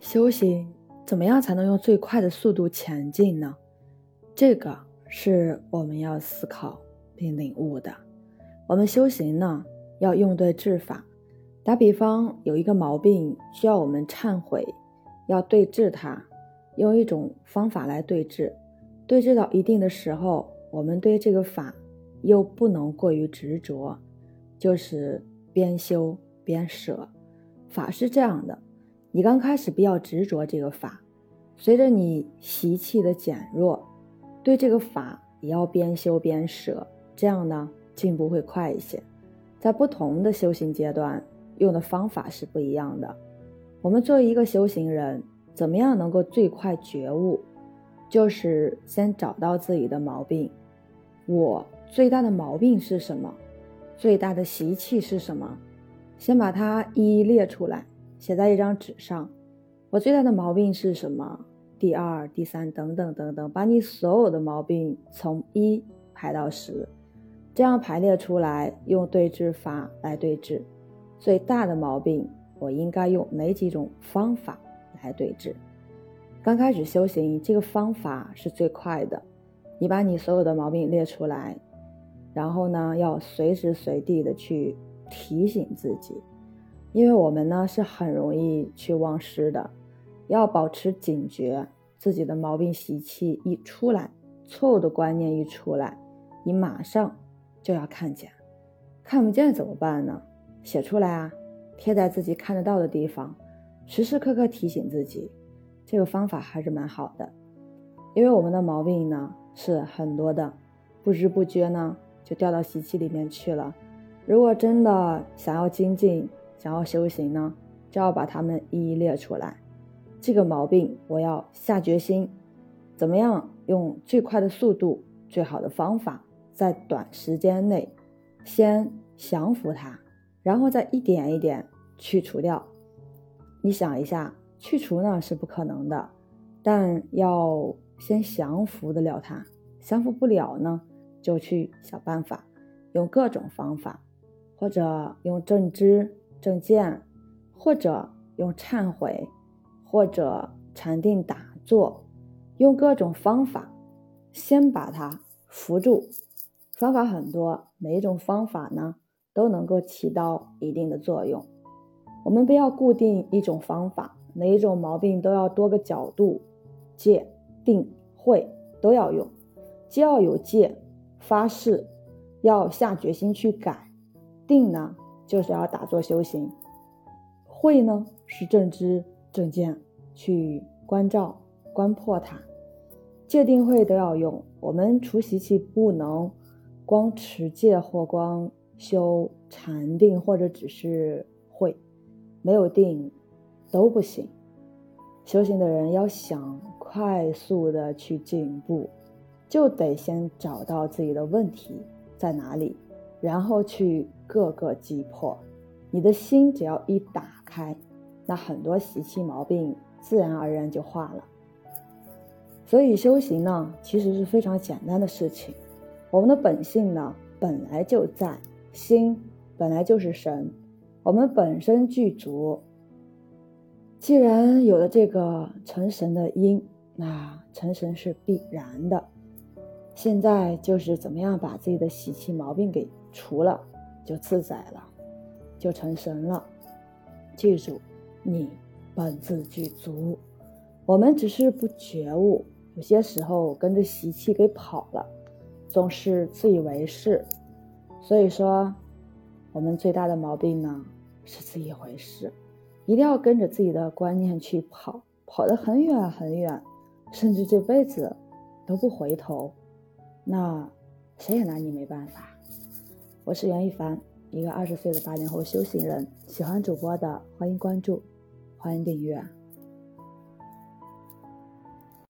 修行怎么样才能用最快的速度前进呢？这个是我们要思考并领悟的。我们修行呢，要用对治法。打比方，有一个毛病需要我们忏悔，要对治它，用一种方法来对治。对治到一定的时候，我们对这个法又不能过于执着，就是边修边舍。法是这样的。你刚开始比较执着这个法，随着你习气的减弱，对这个法也要边修边舍，这样呢进步会快一些。在不同的修行阶段，用的方法是不一样的。我们作为一个修行人，怎么样能够最快觉悟？就是先找到自己的毛病。我最大的毛病是什么？最大的习气是什么？先把它一一列出来。写在一张纸上，我最大的毛病是什么？第二、第三等等等等，把你所有的毛病从一排到十，这样排列出来，用对治法来对治。最大的毛病，我应该用哪几种方法来对治？刚开始修行，这个方法是最快的。你把你所有的毛病列出来，然后呢，要随时随地的去提醒自己。因为我们呢是很容易去忘失的，要保持警觉，自己的毛病习气一出来，错误的观念一出来，你马上就要看见，看不见怎么办呢？写出来啊，贴在自己看得到的地方，时时刻刻提醒自己，这个方法还是蛮好的。因为我们的毛病呢是很多的，不知不觉呢就掉到习气里面去了。如果真的想要精进，想要修行呢，就要把它们一一列出来。这个毛病，我要下决心，怎么样用最快的速度、最好的方法，在短时间内先降服它，然后再一点一点去除掉。你想一下，去除呢是不可能的，但要先降服得了它。降服不了呢，就去想办法，用各种方法，或者用正知。正见，或者用忏悔，或者禅定打坐，用各种方法，先把它扶住。方法很多，每一种方法呢都能够起到一定的作用。我们不要固定一种方法，每一种毛病都要多个角度，戒、定、慧都要用。既要有戒，发誓要下决心去改；定呢？就是要打坐修行，慧呢是正知正见，去关照观破它，戒定慧都要用。我们除习气不能光持戒或光修禅定，或者只是慧，没有定都不行。修行的人要想快速的去进步，就得先找到自己的问题在哪里。然后去各个击破，你的心只要一打开，那很多习气毛病自然而然就化了。所以修行呢，其实是非常简单的事情。我们的本性呢，本来就在心，本来就是神，我们本身具足。既然有了这个成神的因，那成神是必然的。现在就是怎么样把自己的习气毛病给。除了就自在了，就成神了。记住，你本自具足，我们只是不觉悟，有些时候跟着习气给跑了，总是自以为是。所以说，我们最大的毛病呢是自以为是，一定要跟着自己的观念去跑，跑得很远很远，甚至这辈子都不回头，那谁也拿你没办法。我是袁一凡，一个二十岁的八零后修行人。喜欢主播的，欢迎关注，欢迎订阅。